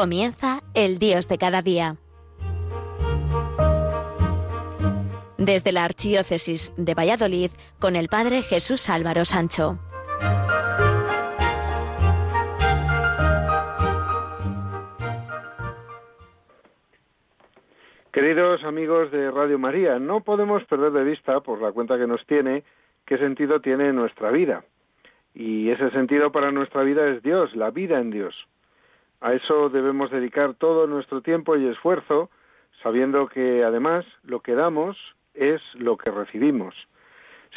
Comienza el Dios de cada día. Desde la Archidiócesis de Valladolid con el Padre Jesús Álvaro Sancho. Queridos amigos de Radio María, no podemos perder de vista, por la cuenta que nos tiene, qué sentido tiene nuestra vida. Y ese sentido para nuestra vida es Dios, la vida en Dios. A eso debemos dedicar todo nuestro tiempo y esfuerzo, sabiendo que además lo que damos es lo que recibimos.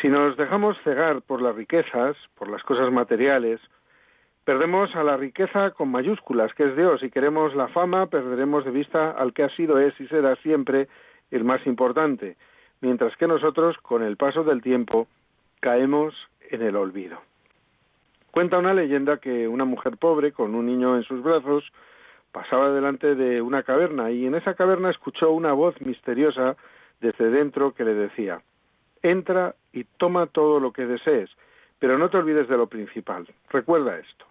Si nos dejamos cegar por las riquezas, por las cosas materiales, perdemos a la riqueza con mayúsculas, que es Dios, y queremos la fama, perderemos de vista al que ha sido, es y será siempre el más importante, mientras que nosotros, con el paso del tiempo, caemos en el olvido. Cuenta una leyenda que una mujer pobre con un niño en sus brazos pasaba delante de una caverna y en esa caverna escuchó una voz misteriosa desde dentro que le decía Entra y toma todo lo que desees, pero no te olvides de lo principal. Recuerda esto.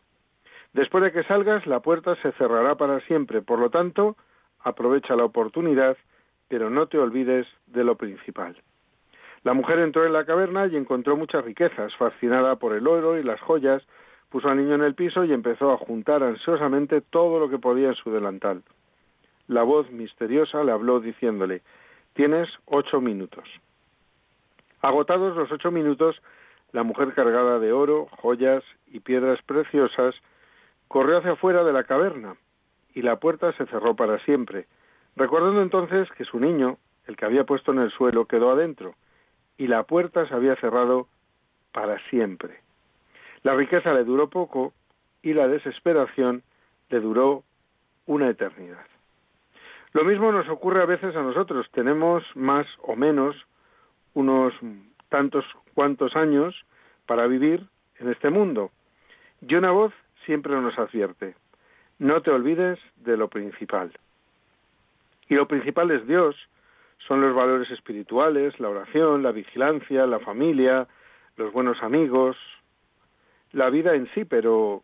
Después de que salgas, la puerta se cerrará para siempre, por lo tanto, aprovecha la oportunidad, pero no te olvides de lo principal. La mujer entró en la caverna y encontró muchas riquezas. Fascinada por el oro y las joyas, puso al niño en el piso y empezó a juntar ansiosamente todo lo que podía en su delantal. La voz misteriosa le habló diciéndole Tienes ocho minutos. Agotados los ocho minutos, la mujer cargada de oro, joyas y piedras preciosas corrió hacia afuera de la caverna y la puerta se cerró para siempre, recordando entonces que su niño, el que había puesto en el suelo, quedó adentro y la puerta se había cerrado para siempre. La riqueza le duró poco y la desesperación le duró una eternidad. Lo mismo nos ocurre a veces a nosotros. Tenemos más o menos unos tantos cuantos años para vivir en este mundo. Y una voz siempre nos advierte, no te olvides de lo principal. Y lo principal es Dios, son los valores espirituales, la oración, la vigilancia, la familia, los buenos amigos, la vida en sí, pero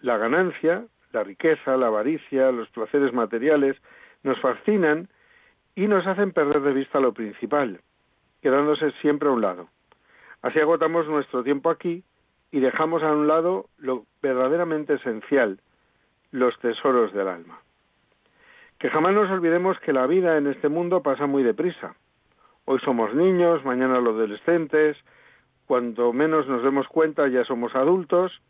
la ganancia, la riqueza, la avaricia, los placeres materiales nos fascinan y nos hacen perder de vista lo principal, quedándose siempre a un lado. Así agotamos nuestro tiempo aquí y dejamos a un lado lo verdaderamente esencial, los tesoros del alma. Que jamás nos olvidemos que la vida en este mundo pasa muy deprisa. Hoy somos niños, mañana los adolescentes, cuando menos nos demos cuenta ya somos adultos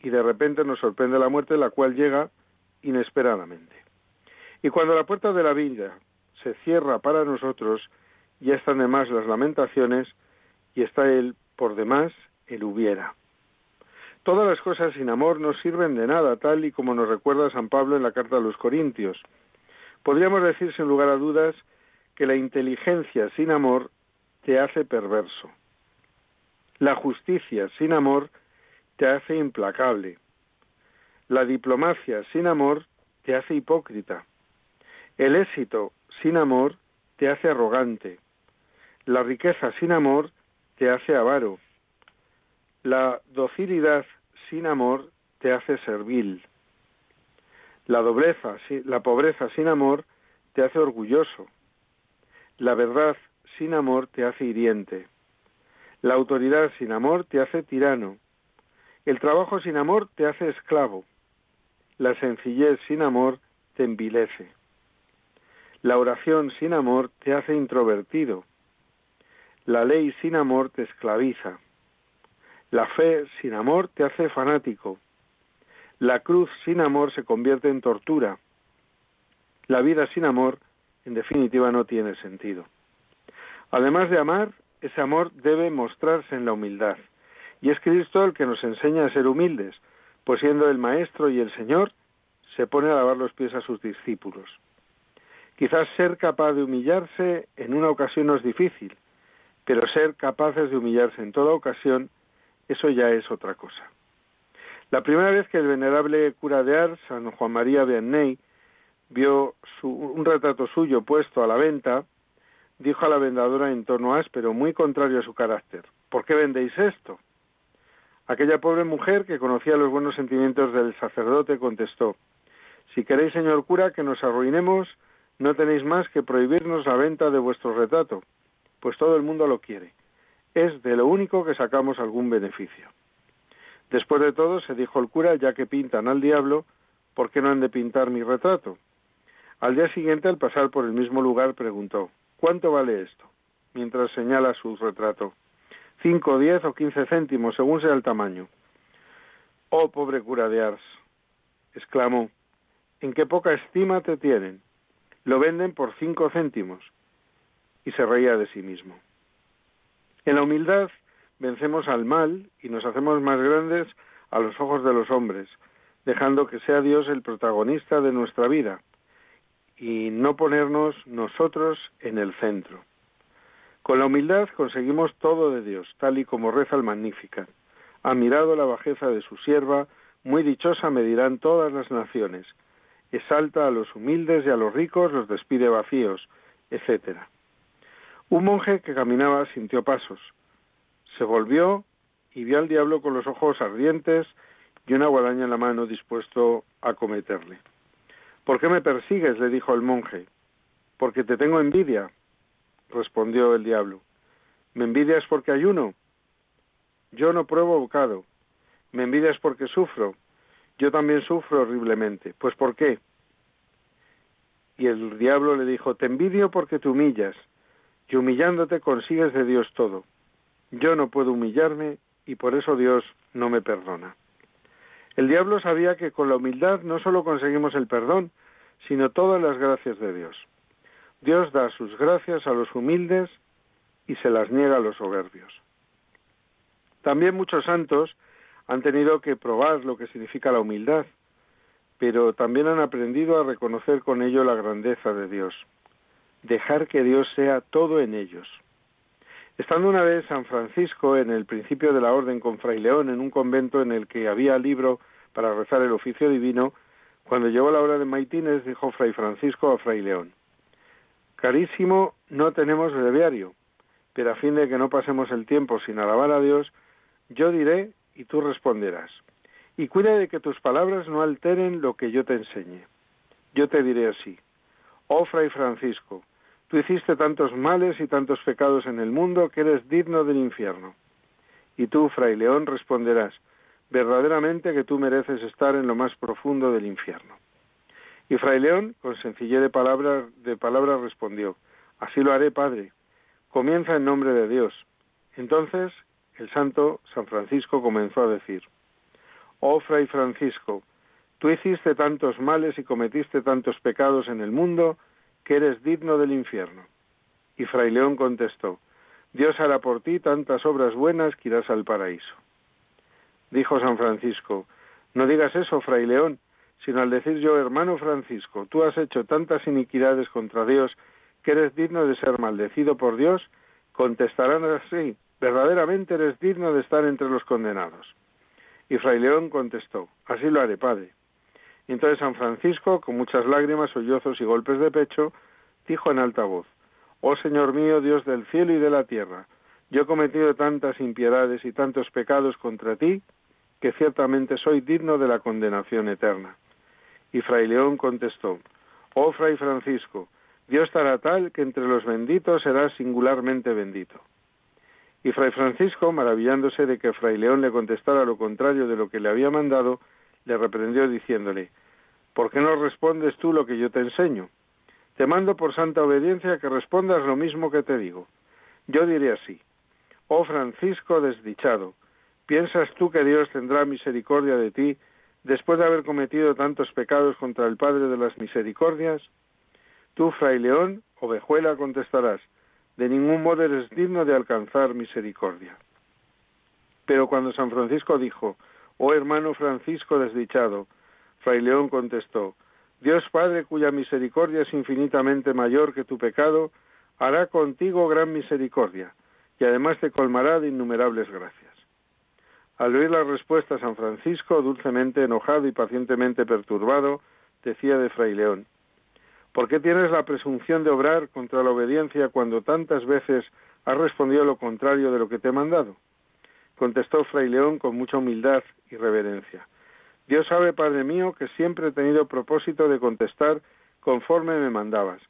y de repente nos sorprende la muerte, la cual llega inesperadamente. Y cuando la puerta de la vida se cierra para nosotros, ya están de más las lamentaciones y está el por demás el hubiera. Todas las cosas sin amor no sirven de nada, tal y como nos recuerda San Pablo en la carta a los Corintios. Podríamos decir sin lugar a dudas que la inteligencia sin amor te hace perverso. La justicia sin amor te hace implacable. La diplomacia sin amor te hace hipócrita. El éxito sin amor te hace arrogante. La riqueza sin amor te hace avaro. La docilidad sin amor te hace servil. La dobleza, la pobreza sin amor te hace orgulloso. La verdad sin amor te hace hiriente. La autoridad sin amor te hace tirano. El trabajo sin amor te hace esclavo. La sencillez sin amor te envilece. La oración sin amor te hace introvertido. La ley sin amor te esclaviza. La fe sin amor te hace fanático. La cruz sin amor se convierte en tortura. La vida sin amor, en definitiva, no tiene sentido. Además de amar, ese amor debe mostrarse en la humildad. Y es Cristo el que nos enseña a ser humildes, pues siendo el Maestro y el Señor, se pone a lavar los pies a sus discípulos. Quizás ser capaz de humillarse en una ocasión no es difícil, pero ser capaces de humillarse en toda ocasión, eso ya es otra cosa. La primera vez que el venerable cura de Ars, San Juan María Vianney, vio un retrato suyo puesto a la venta, dijo a la vendedora en tono áspero, muy contrario a su carácter, ¿por qué vendéis esto? Aquella pobre mujer que conocía los buenos sentimientos del sacerdote contestó, Si queréis, señor cura, que nos arruinemos, no tenéis más que prohibirnos la venta de vuestro retrato, pues todo el mundo lo quiere. Es de lo único que sacamos algún beneficio. Después de todo, se dijo el cura, ya que pintan al diablo, ¿por qué no han de pintar mi retrato? Al día siguiente, al pasar por el mismo lugar, preguntó, ¿cuánto vale esto? Mientras señala su retrato. Cinco, diez o quince céntimos, según sea el tamaño. Oh, pobre cura de Ars, exclamó, ¿en qué poca estima te tienen? Lo venden por cinco céntimos. Y se reía de sí mismo. En la humildad vencemos al mal y nos hacemos más grandes a los ojos de los hombres, dejando que sea Dios el protagonista de nuestra vida y no ponernos nosotros en el centro. Con la humildad conseguimos todo de Dios, tal y como reza el Magnífica. Ha mirado la bajeza de su sierva, muy dichosa me dirán todas las naciones. Exalta a los humildes y a los ricos, los despide vacíos, etc. Un monje que caminaba sintió pasos. Se volvió y vio al diablo con los ojos ardientes y una guadaña en la mano dispuesto a cometerle. ¿Por qué me persigues? le dijo el monje. Porque te tengo envidia, respondió el diablo. ¿Me envidias porque ayuno? Yo no pruebo bocado. ¿Me envidias porque sufro? Yo también sufro horriblemente. ¿Pues por qué? Y el diablo le dijo, te envidio porque te humillas, y humillándote consigues de Dios todo. Yo no puedo humillarme y por eso Dios no me perdona. El diablo sabía que con la humildad no solo conseguimos el perdón, sino todas las gracias de Dios. Dios da sus gracias a los humildes y se las niega a los soberbios. También muchos santos han tenido que probar lo que significa la humildad, pero también han aprendido a reconocer con ello la grandeza de Dios, dejar que Dios sea todo en ellos. Estando una vez San Francisco en el principio de la orden con Fray León en un convento en el que había libro para rezar el oficio divino, cuando llegó la hora de maitines dijo Fray Francisco a Fray León, Carísimo, no tenemos breviario, pero a fin de que no pasemos el tiempo sin alabar a Dios, yo diré y tú responderás. Y cuida de que tus palabras no alteren lo que yo te enseñe. Yo te diré así. Oh Fray Francisco, tú hiciste tantos males y tantos pecados en el mundo que eres digno del infierno. Y tú, Fray León, responderás, verdaderamente que tú mereces estar en lo más profundo del infierno. Y Fray León, con sencillez de palabras, de palabras respondió, Así lo haré, Padre. Comienza en nombre de Dios. Entonces el santo San Francisco comenzó a decir, Oh Fray Francisco, tú hiciste tantos males y cometiste tantos pecados en el mundo que eres digno del infierno. Y Fray León contestó, Dios hará por ti tantas obras buenas que irás al paraíso. Dijo San Francisco, No digas eso, Fray León, sino al decir yo, hermano Francisco, tú has hecho tantas iniquidades contra Dios que eres digno de ser maldecido por Dios, contestarán así, verdaderamente eres digno de estar entre los condenados. Y Fray León contestó, así lo haré, Padre. Entonces San Francisco, con muchas lágrimas, sollozos y golpes de pecho, dijo en alta voz, Oh Señor mío, Dios del cielo y de la tierra, yo he cometido tantas impiedades y tantos pecados contra ti, que ciertamente soy digno de la condenación eterna. Y Fray León contestó, Oh Fray Francisco, Dios estará tal que entre los benditos serás singularmente bendito. Y Fray Francisco, maravillándose de que Fray León le contestara lo contrario de lo que le había mandado, le reprendió diciéndole, ¿por qué no respondes tú lo que yo te enseño? Te mando por santa obediencia que respondas lo mismo que te digo. Yo diré así, oh Francisco desdichado, ¿piensas tú que Dios tendrá misericordia de ti después de haber cometido tantos pecados contra el Padre de las Misericordias? Tú, Fray León, ovejuela, contestarás, de ningún modo eres digno de alcanzar misericordia. Pero cuando San Francisco dijo, oh hermano Francisco desdichado, Fray León contestó, Dios Padre cuya misericordia es infinitamente mayor que tu pecado, hará contigo gran misericordia, y además te colmará de innumerables gracias. Al oír la respuesta, San Francisco, dulcemente enojado y pacientemente perturbado, decía de Fray León, ¿por qué tienes la presunción de obrar contra la obediencia cuando tantas veces has respondido lo contrario de lo que te he mandado? Contestó Fray León con mucha humildad y reverencia. Dios sabe, Padre mío, que siempre he tenido propósito de contestar conforme me mandabas,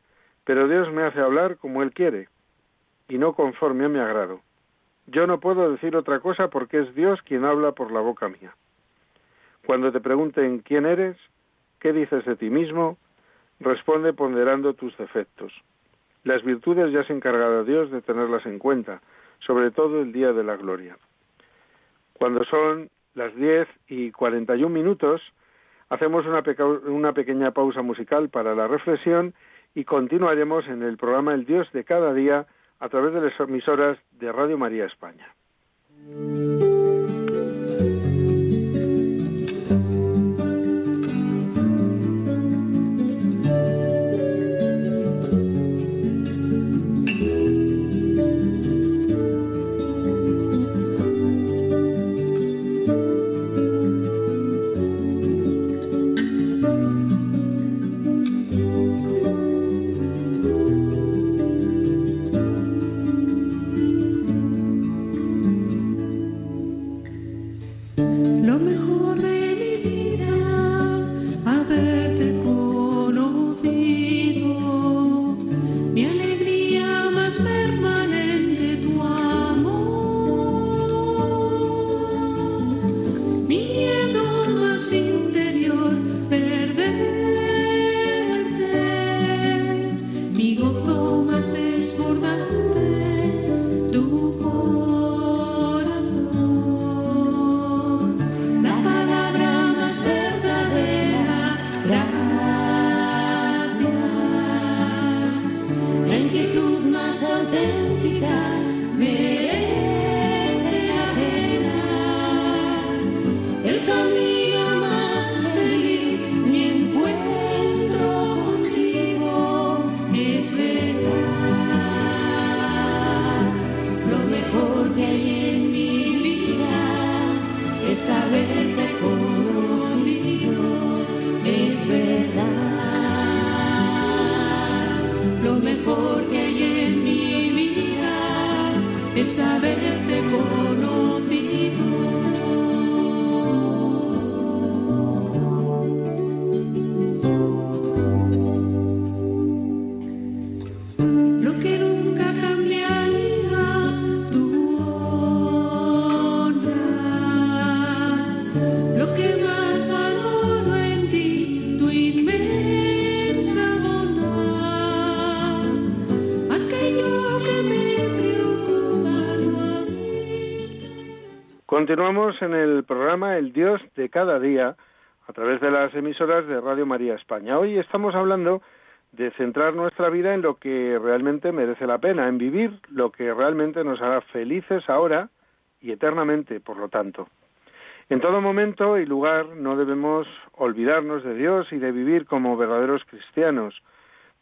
pero Dios me hace hablar como Él quiere, y no conforme a mi agrado. Yo no puedo decir otra cosa porque es Dios quien habla por la boca mía. Cuando te pregunten quién eres, qué dices de ti mismo, responde ponderando tus defectos. Las virtudes ya se encargará Dios de tenerlas en cuenta, sobre todo el día de la gloria. Cuando son las 10 y 41 minutos, hacemos una, una pequeña pausa musical para la reflexión y continuaremos en el programa El Dios de cada día a través de las emisoras de Radio María España. Continuamos en el programa El Dios de cada día a través de las emisoras de Radio María España. Hoy estamos hablando de centrar nuestra vida en lo que realmente merece la pena, en vivir lo que realmente nos hará felices ahora y eternamente, por lo tanto. En todo momento y lugar no debemos olvidarnos de Dios y de vivir como verdaderos cristianos.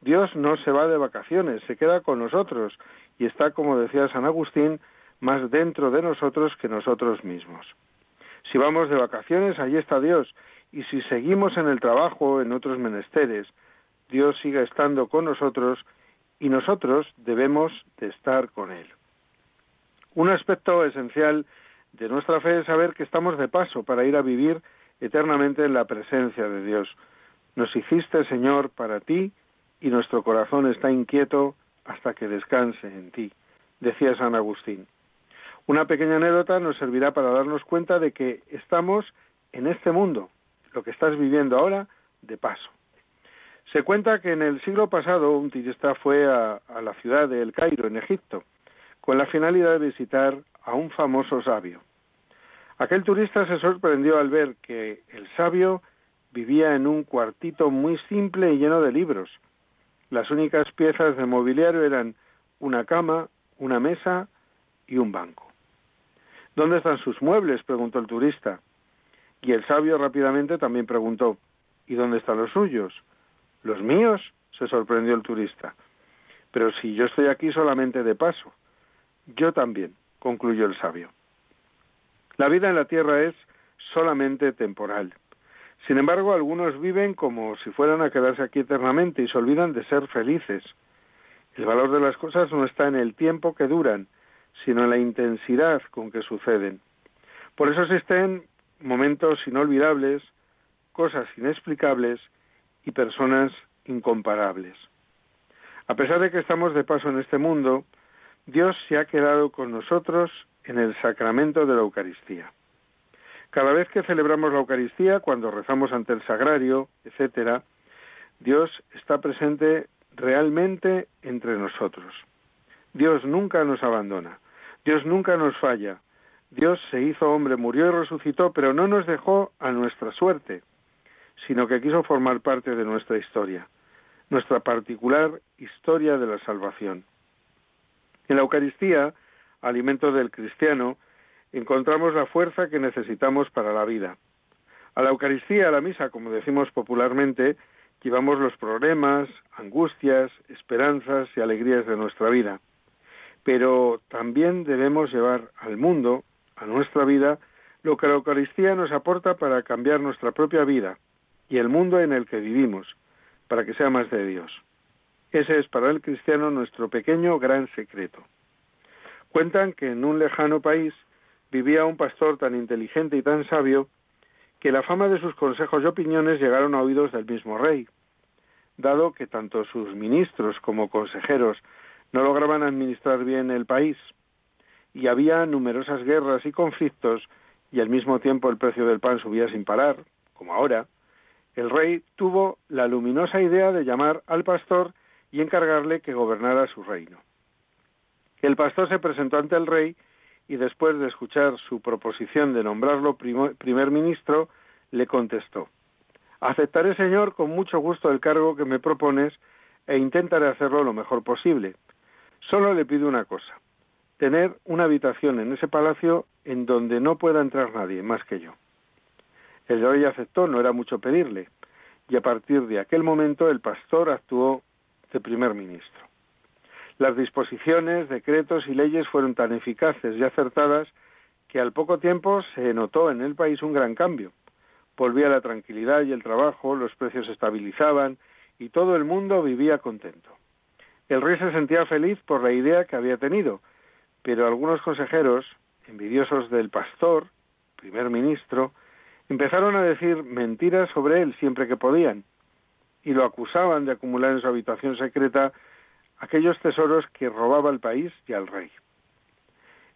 Dios no se va de vacaciones, se queda con nosotros y está, como decía San Agustín, más dentro de nosotros que nosotros mismos. Si vamos de vacaciones, allí está Dios, y si seguimos en el trabajo, en otros menesteres, Dios sigue estando con nosotros y nosotros debemos de estar con Él. Un aspecto esencial de nuestra fe es saber que estamos de paso para ir a vivir eternamente en la presencia de Dios. Nos hiciste, Señor, para ti, y nuestro corazón está inquieto hasta que descanse en ti, decía San Agustín. Una pequeña anécdota nos servirá para darnos cuenta de que estamos en este mundo, lo que estás viviendo ahora, de paso. Se cuenta que en el siglo pasado un turista fue a, la ciudad de El Cairo, en Egipto, con la finalidad de visitar a un famoso sabio. Aquel turista se sorprendió al ver que el sabio vivía en un cuartito muy simple y lleno de libros. Las únicas piezas de mobiliario eran una cama, una mesa y un banco. ¿Dónde están sus muebles? preguntó el turista. Y el sabio rápidamente también preguntó, ¿y dónde están los suyos? ¿Los míos? se sorprendió el turista. Pero si yo estoy aquí solamente de paso. Yo también, concluyó el sabio. La vida en la tierra es solamente temporal. Sin embargo, algunos viven como si fueran a quedarse aquí eternamente y se olvidan de ser felices. El valor de las cosas no está en el tiempo que duran, sino en la intensidad con que suceden. Por eso existen momentos inolvidables cosas inexplicables y personas incomparables. A pesar de que estamos de paso en este mundo, Dios se ha quedado con nosotros en el sacramento de la Eucaristía. Cada vez que celebramos la Eucaristía, cuando rezamos ante el sagrario, etcétera, Dios está presente realmente entre nosotros. Dios nunca nos abandona, Dios nunca nos falla. Dios se hizo hombre, murió y resucitó, pero no nos dejó a nuestra suerte, sino que quiso formar parte de nuestra historia, nuestra particular historia de la salvación. En la Eucaristía, alimento del cristiano, encontramos la fuerza que necesitamos para la vida. A la Eucaristía, a la misa, como decimos popularmente, llevamos los problemas, angustias, esperanzas y alegrías de nuestra vida. Pero también debemos llevar al mundo, a nuestra vida, lo que la Eucaristía nos aporta para cambiar nuestra propia vida y el mundo en el que vivimos, para que sea más de Dios. Ese es para el cristiano nuestro pequeño gran secreto. Cuentan que en un lejano país vivía un pastor tan inteligente y tan sabio que la fama de sus consejos y opiniones llegaron a oídos del mismo rey, dado que tanto sus ministros como consejeros no lograban administrar bien el país y había numerosas guerras y conflictos y al mismo tiempo el precio del pan subía sin parar, como ahora, el rey tuvo la luminosa idea de llamar al pastor y encargarle que gobernara su reino. El pastor se presentó ante el rey y después de escuchar su proposición de nombrarlo primer ministro, le contestó Aceptaré, señor, con mucho gusto el cargo que me propones e intentaré hacerlo lo mejor posible. Solo le pido una cosa tener una habitación en ese palacio en donde no pueda entrar nadie más que yo. El rey aceptó, no era mucho pedirle, y a partir de aquel momento el pastor actuó de primer ministro. Las disposiciones, decretos y leyes fueron tan eficaces y acertadas que al poco tiempo se notó en el país un gran cambio. Volvía la tranquilidad y el trabajo, los precios se estabilizaban y todo el mundo vivía contento. El rey se sentía feliz por la idea que había tenido, pero algunos consejeros, envidiosos del pastor, primer ministro, empezaron a decir mentiras sobre él siempre que podían y lo acusaban de acumular en su habitación secreta aquellos tesoros que robaba el país y al rey.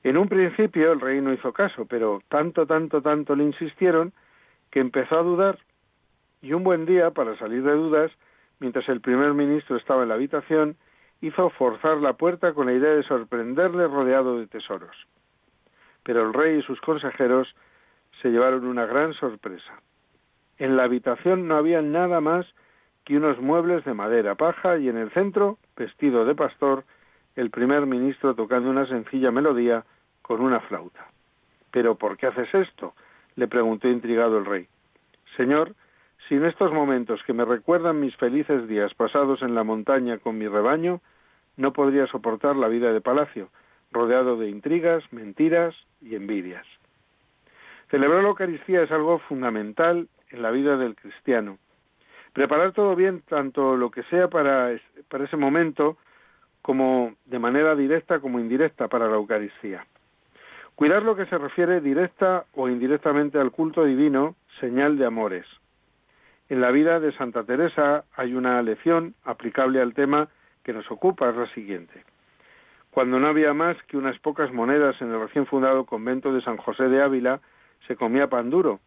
En un principio el rey no hizo caso, pero tanto, tanto, tanto le insistieron que empezó a dudar y un buen día, para salir de dudas, mientras el primer ministro estaba en la habitación, hizo forzar la puerta con la idea de sorprenderle rodeado de tesoros. Pero el rey y sus consejeros se llevaron una gran sorpresa. En la habitación no había nada más que unos muebles de madera paja y en el centro, vestido de pastor, el primer ministro tocando una sencilla melodía con una flauta. ¿Pero por qué haces esto? le preguntó intrigado el rey. Señor, si en estos momentos que me recuerdan mis felices días pasados en la montaña con mi rebaño, no podría soportar la vida de palacio, rodeado de intrigas, mentiras y envidias. Celebrar la Eucaristía es algo fundamental en la vida del cristiano. Preparar todo bien, tanto lo que sea para, para ese momento, como de manera directa como indirecta para la Eucaristía. Cuidar lo que se refiere directa o indirectamente al culto divino, señal de amores. En la vida de Santa Teresa hay una lección aplicable al tema que nos ocupa es la siguiente. Cuando no había más que unas pocas monedas en el recién fundado convento de San José de Ávila, se comía pan duro,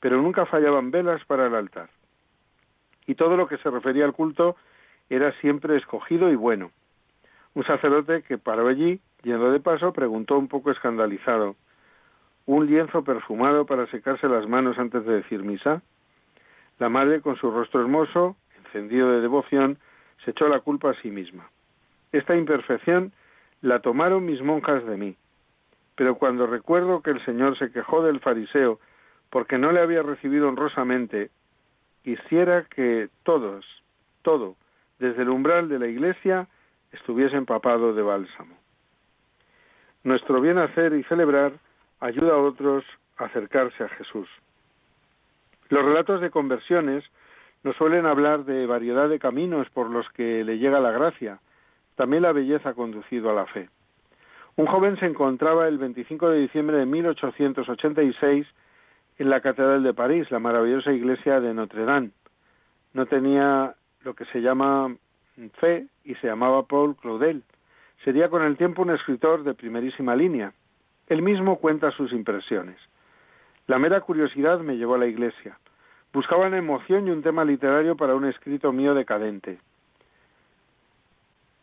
pero nunca fallaban velas para el altar. Y todo lo que se refería al culto era siempre escogido y bueno. Un sacerdote que paró allí, yendo de paso, preguntó un poco escandalizado ¿Un lienzo perfumado para secarse las manos antes de decir misa? La madre, con su rostro hermoso, encendido de devoción, se echó la culpa a sí misma. Esta imperfección la tomaron mis monjas de mí. Pero cuando recuerdo que el Señor se quejó del fariseo porque no le había recibido honrosamente, quisiera que todos, todo, desde el umbral de la iglesia, estuviese empapado de bálsamo. Nuestro bien hacer y celebrar ayuda a otros a acercarse a Jesús. Los relatos de conversiones nos suelen hablar de variedad de caminos por los que le llega la gracia. También la belleza ha conducido a la fe. Un joven se encontraba el 25 de diciembre de 1886 en la Catedral de París, la maravillosa iglesia de Notre Dame. No tenía lo que se llama fe y se llamaba Paul Claudel. Sería con el tiempo un escritor de primerísima línea. Él mismo cuenta sus impresiones. La mera curiosidad me llevó a la iglesia. Buscaba una emoción y un tema literario para un escrito mío decadente.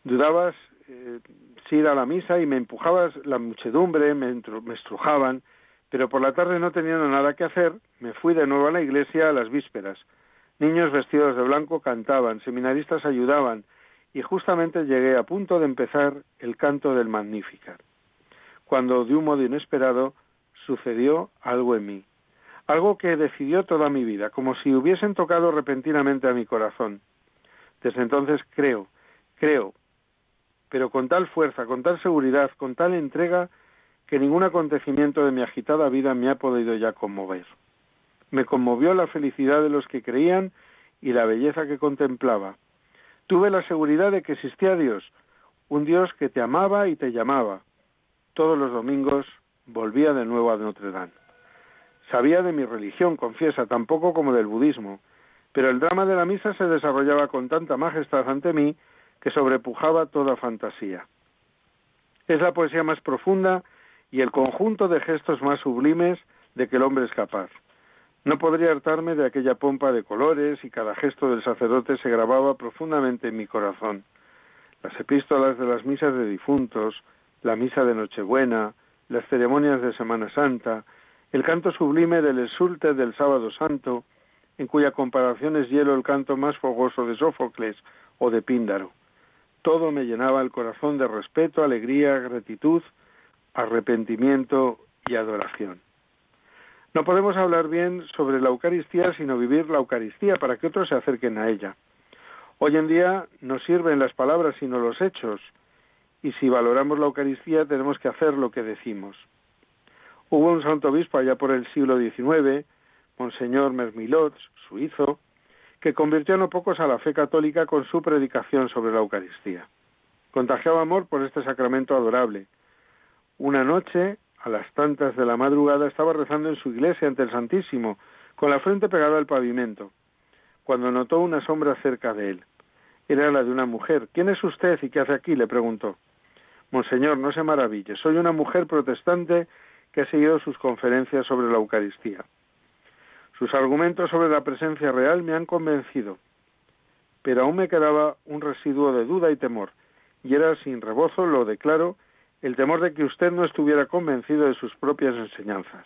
Dudabas eh, si ir a la misa y me empujabas la muchedumbre, me, me estrujaban, pero por la tarde no teniendo nada que hacer, me fui de nuevo a la iglesia a las vísperas. Niños vestidos de blanco cantaban, seminaristas ayudaban, y justamente llegué a punto de empezar el canto del Magnificat, cuando de un modo inesperado sucedió algo en mí, algo que decidió toda mi vida, como si hubiesen tocado repentinamente a mi corazón. Desde entonces creo, creo, pero con tal fuerza, con tal seguridad, con tal entrega, que ningún acontecimiento de mi agitada vida me ha podido ya conmover. Me conmovió la felicidad de los que creían y la belleza que contemplaba. Tuve la seguridad de que existía Dios, un Dios que te amaba y te llamaba. Todos los domingos volvía de nuevo a Notre Dame. Sabía de mi religión, confiesa, tampoco como del budismo, pero el drama de la misa se desarrollaba con tanta majestad ante mí que sobrepujaba toda fantasía. Es la poesía más profunda y el conjunto de gestos más sublimes de que el hombre es capaz. No podría hartarme de aquella pompa de colores y cada gesto del sacerdote se grababa profundamente en mi corazón. Las epístolas de las misas de difuntos, la misa de Nochebuena, las ceremonias de Semana Santa, el canto sublime del exulte del Sábado Santo, en cuya comparación es hielo el canto más fogoso de Sófocles o de Píndaro. Todo me llenaba el corazón de respeto, alegría, gratitud, arrepentimiento y adoración. No podemos hablar bien sobre la Eucaristía sino vivir la Eucaristía para que otros se acerquen a ella. Hoy en día no sirven las palabras sino los hechos, y si valoramos la Eucaristía tenemos que hacer lo que decimos. Hubo un santo obispo allá por el siglo XIX, Monseñor Mermilot, suizo, que convirtió a no pocos a la fe católica con su predicación sobre la Eucaristía. Contagiaba amor por este sacramento adorable. Una noche, a las tantas de la madrugada, estaba rezando en su iglesia ante el Santísimo, con la frente pegada al pavimento, cuando notó una sombra cerca de él. Era la de una mujer. ¿Quién es usted y qué hace aquí? le preguntó. Monseñor, no se maraville, soy una mujer protestante que ha seguido sus conferencias sobre la Eucaristía. Sus argumentos sobre la presencia real me han convencido, pero aún me quedaba un residuo de duda y temor, y era sin rebozo, lo declaro, el temor de que usted no estuviera convencido de sus propias enseñanzas.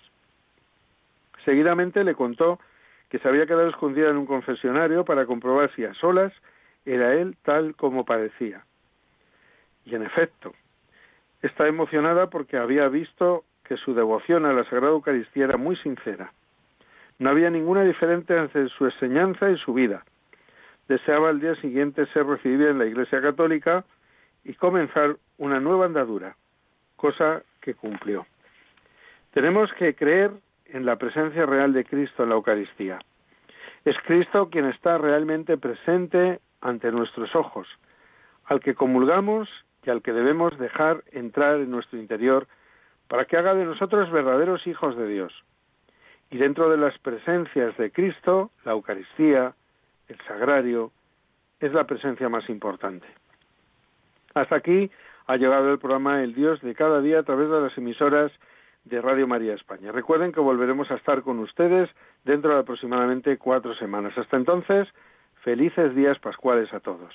Seguidamente le contó que se había quedado escondida en un confesionario para comprobar si a solas era él tal como parecía. Y en efecto, está emocionada porque había visto que su devoción a la Sagrada Eucaristía era muy sincera. No había ninguna diferencia entre su enseñanza y su vida. Deseaba al día siguiente ser recibida en la Iglesia Católica y comenzar una nueva andadura, cosa que cumplió. Tenemos que creer en la presencia real de Cristo en la Eucaristía. Es Cristo quien está realmente presente ante nuestros ojos, al que comulgamos y al que debemos dejar entrar en nuestro interior para que haga de nosotros verdaderos hijos de Dios. Y dentro de las presencias de Cristo, la Eucaristía, el sagrario, es la presencia más importante. Hasta aquí ha llegado el programa El Dios de cada día a través de las emisoras de Radio María España. Recuerden que volveremos a estar con ustedes dentro de aproximadamente cuatro semanas. Hasta entonces, felices días pascuales a todos.